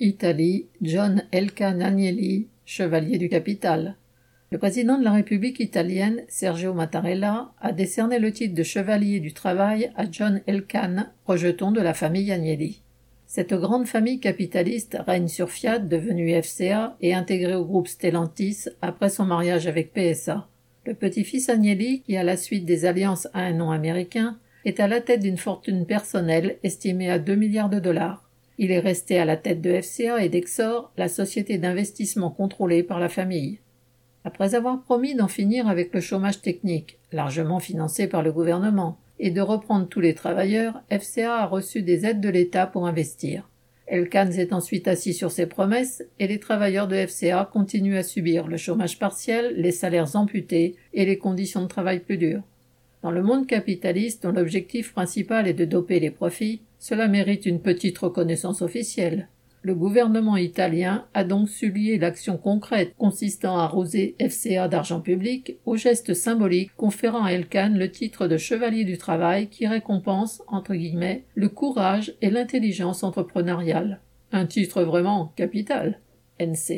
Italie, John Elkann Agnelli, chevalier du capital. Le président de la République italienne, Sergio Mattarella, a décerné le titre de chevalier du travail à John Elkann, rejeton de la famille Agnelli. Cette grande famille capitaliste règne sur Fiat, devenue FCA, et intégrée au groupe Stellantis après son mariage avec PSA. Le petit-fils Agnelli, qui à la suite des alliances a un nom américain, est à la tête d'une fortune personnelle estimée à 2 milliards de dollars. Il est resté à la tête de FCA et d'Exor, la société d'investissement contrôlée par la famille. Après avoir promis d'en finir avec le chômage technique, largement financé par le gouvernement, et de reprendre tous les travailleurs, FCA a reçu des aides de l'État pour investir. Elkan s'est ensuite assis sur ses promesses et les travailleurs de FCA continuent à subir le chômage partiel, les salaires amputés et les conditions de travail plus dures. Dans le monde capitaliste dont l'objectif principal est de doper les profits, cela mérite une petite reconnaissance officielle. Le gouvernement italien a donc su lier l'action concrète consistant à arroser FCA d'argent public au geste symbolique conférant à Elkan le titre de chevalier du travail qui récompense, entre guillemets, le courage et l'intelligence entrepreneuriale. Un titre vraiment capital. NC.